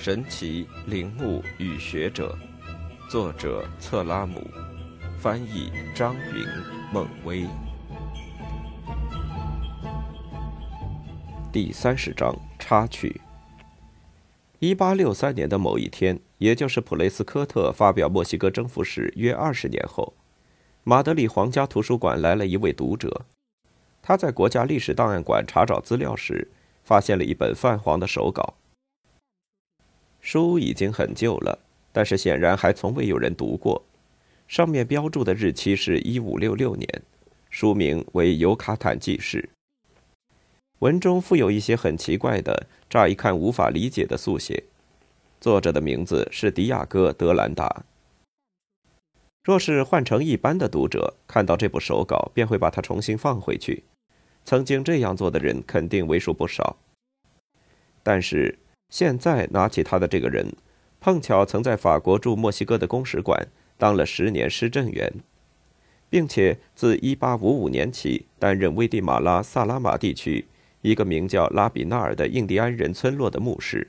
神奇陵墓与学者，作者策拉姆，翻译张云孟威。第三十章插曲。一八六三年的某一天，也就是普雷斯科特发表墨西哥征服史约二十年后，马德里皇家图书馆来了一位读者。他在国家历史档案馆查找资料时，发现了一本泛黄的手稿。书已经很旧了，但是显然还从未有人读过。上面标注的日期是一五六六年，书名为《尤卡坦记事》。文中附有一些很奇怪的、乍一看无法理解的速写。作者的名字是迪亚哥·德兰达。若是换成一般的读者，看到这部手稿，便会把它重新放回去。曾经这样做的人肯定为数不少，但是现在拿起他的这个人，碰巧曾在法国驻墨西哥的公使馆当了十年施政员，并且自1855年起担任危地马拉萨拉马地区一个名叫拉比纳尔的印第安人村落的牧师。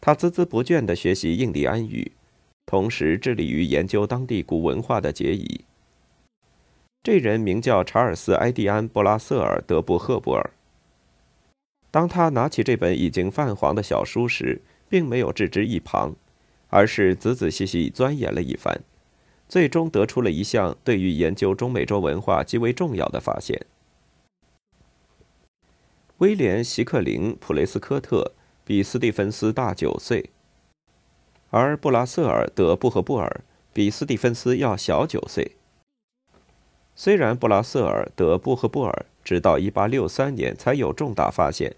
他孜孜不倦地学习印第安语，同时致力于研究当地古文化的结遗。这人名叫查尔斯·埃蒂安·布拉瑟尔·德布赫布尔。当他拿起这本已经泛黄的小书时，并没有置之一旁，而是仔仔细细钻研了一番，最终得出了一项对于研究中美洲文化极为重要的发现：威廉·席克林·普雷斯科特比斯蒂芬斯大九岁，而布拉瑟尔·德布赫布尔比斯蒂芬斯要小九岁。虽然布拉瑟尔·德布赫布尔直到1863年才有重大发现，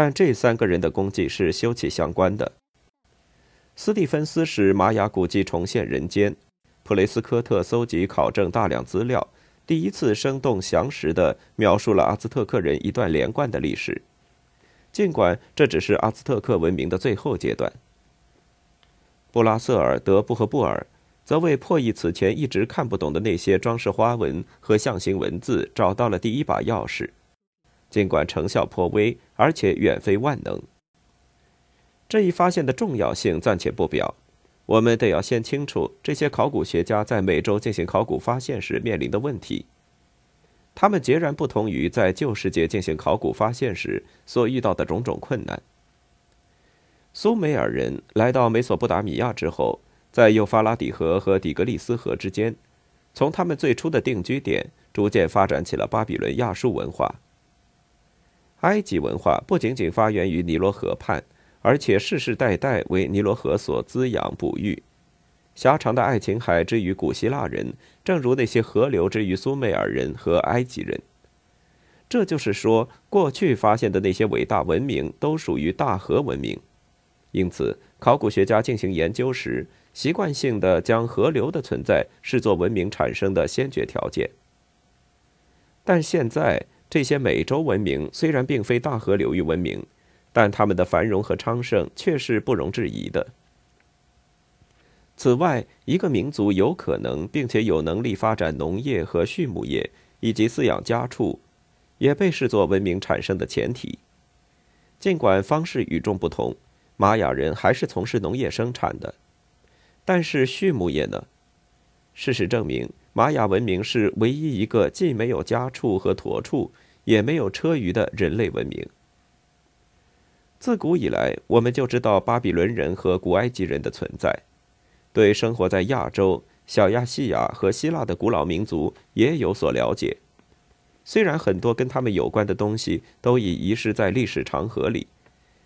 但这三个人的功绩是休戚相关的。斯蒂芬斯使玛雅古迹重现人间，普雷斯科特搜集考证大量资料，第一次生动详实地描述了阿兹特克人一段连贯的历史，尽管这只是阿兹特克文明的最后阶段。布拉瑟尔·德布和布尔。则为破译此前一直看不懂的那些装饰花纹和象形文字找到了第一把钥匙，尽管成效颇微，而且远非万能。这一发现的重要性暂且不表，我们得要先清楚这些考古学家在美洲进行考古发现时面临的问题。他们截然不同于在旧世界进行考古发现时所遇到的种种困难。苏美尔人来到美索不达米亚之后。在幼发拉底河和底格里斯河之间，从他们最初的定居点，逐渐发展起了巴比伦亚述文化。埃及文化不仅仅发源于尼罗河畔，而且世世代代为尼罗河所滋养哺育。狭长的爱琴海之于古希腊人，正如那些河流之于苏美尔人和埃及人。这就是说，过去发现的那些伟大文明都属于大河文明。因此，考古学家进行研究时，习惯性的将河流的存在视作文明产生的先决条件，但现在这些美洲文明虽然并非大河流域文明，但他们的繁荣和昌盛却是不容置疑的。此外，一个民族有可能并且有能力发展农业和畜牧业以及饲养家畜，也被视作文明产生的前提。尽管方式与众不同，玛雅人还是从事农业生产的。但是畜牧业呢？事实证明，玛雅文明是唯一一个既没有家畜和驼畜，也没有车舆的人类文明。自古以来，我们就知道巴比伦人和古埃及人的存在，对生活在亚洲、小亚细亚和希腊的古老民族也有所了解。虽然很多跟他们有关的东西都已遗失在历史长河里，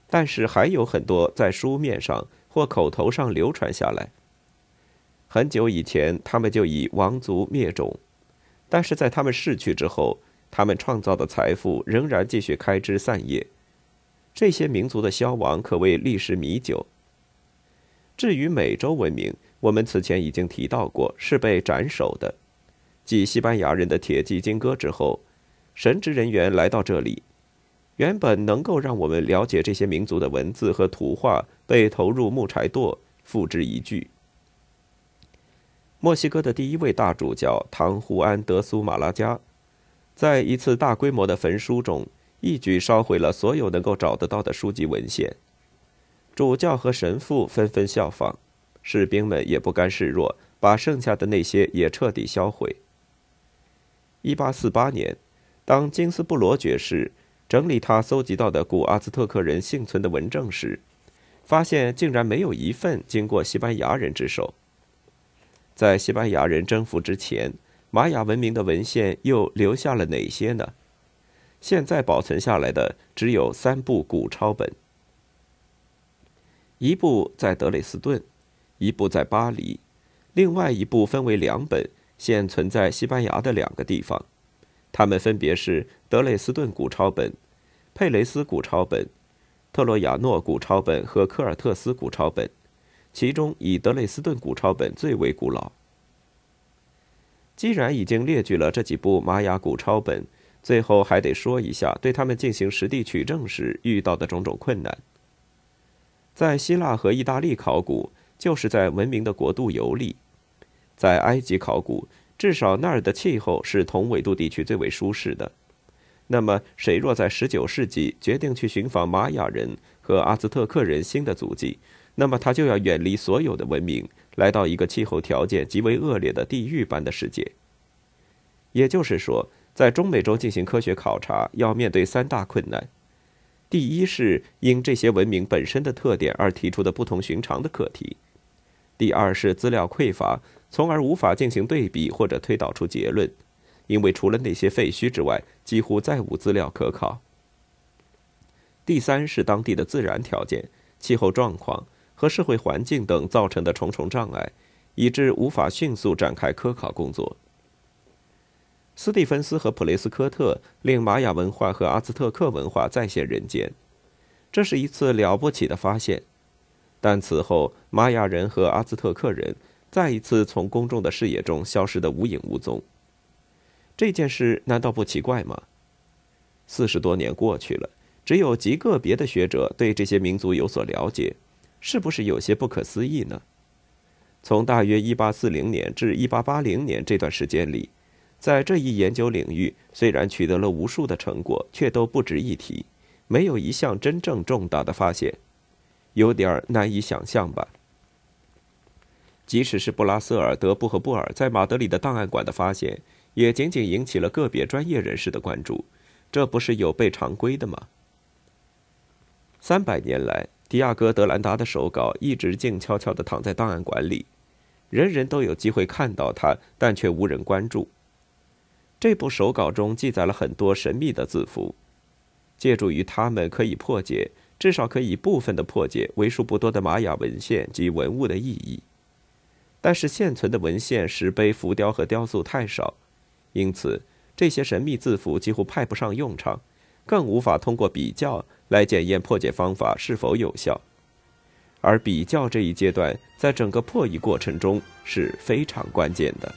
但是还有很多在书面上或口头上流传下来。很久以前，他们就已亡族灭种，但是在他们逝去之后，他们创造的财富仍然继续开枝散叶。这些民族的消亡可谓历史弥久。至于美洲文明，我们此前已经提到过，是被斩首的。继西班牙人的铁骑金戈之后，神职人员来到这里，原本能够让我们了解这些民族的文字和图画，被投入木柴垛，付之一炬。墨西哥的第一位大主教唐胡安·德苏马拉加，在一次大规模的焚书中，一举烧毁了所有能够找得到的书籍文献。主教和神父纷纷效仿，士兵们也不甘示弱，把剩下的那些也彻底销毁。一八四八年，当金斯布罗爵士整理他搜集到的古阿兹特克人幸存的文证时，发现竟然没有一份经过西班牙人之手。在西班牙人征服之前，玛雅文明的文献又留下了哪些呢？现在保存下来的只有三部古抄本，一部在德累斯顿，一部在巴黎，另外一部分为两本。现存在西班牙的两个地方，它们分别是德累斯顿古抄本、佩雷斯古抄本、特洛亚诺古抄本和科尔特斯古抄本，其中以德累斯顿古抄本最为古老。既然已经列举了这几部玛雅古抄本，最后还得说一下对他们进行实地取证时遇到的种种困难。在希腊和意大利考古，就是在文明的国度游历。在埃及考古，至少那儿的气候是同纬度地区最为舒适的。那么，谁若在19世纪决定去寻访玛雅人和阿兹特克人新的足迹，那么他就要远离所有的文明，来到一个气候条件极为恶劣的地狱般的世界。也就是说，在中美洲进行科学考察，要面对三大困难：第一是因这些文明本身的特点而提出的不同寻常的课题；第二是资料匮乏。从而无法进行对比或者推导出结论，因为除了那些废墟之外，几乎再无资料可考。第三是当地的自然条件、气候状况和社会环境等造成的重重障碍，以致无法迅速展开科考工作。斯蒂芬斯和普雷斯科特令玛雅文化和阿兹特克文化再现人间，这是一次了不起的发现。但此后，玛雅人和阿兹特克人。再一次从公众的视野中消失得无影无踪。这件事难道不奇怪吗？四十多年过去了，只有极个别的学者对这些民族有所了解，是不是有些不可思议呢？从大约1840年至1880年这段时间里，在这一研究领域，虽然取得了无数的成果，却都不值一提，没有一项真正重大的发现，有点难以想象吧。即使是布拉瑟尔、德布和布尔在马德里的档案馆的发现，也仅仅引起了个别专业人士的关注，这不是有悖常规的吗？三百年来，迪亚哥·德兰达的手稿一直静悄悄地躺在档案馆里，人人都有机会看到它，但却无人关注。这部手稿中记载了很多神秘的字符，借助于它们，可以破解，至少可以部分的破解为数不多的玛雅文献及文物的意义。但是现存的文献、石碑、浮雕和雕塑太少，因此这些神秘字符几乎派不上用场，更无法通过比较来检验破解方法是否有效。而比较这一阶段，在整个破译过程中是非常关键的。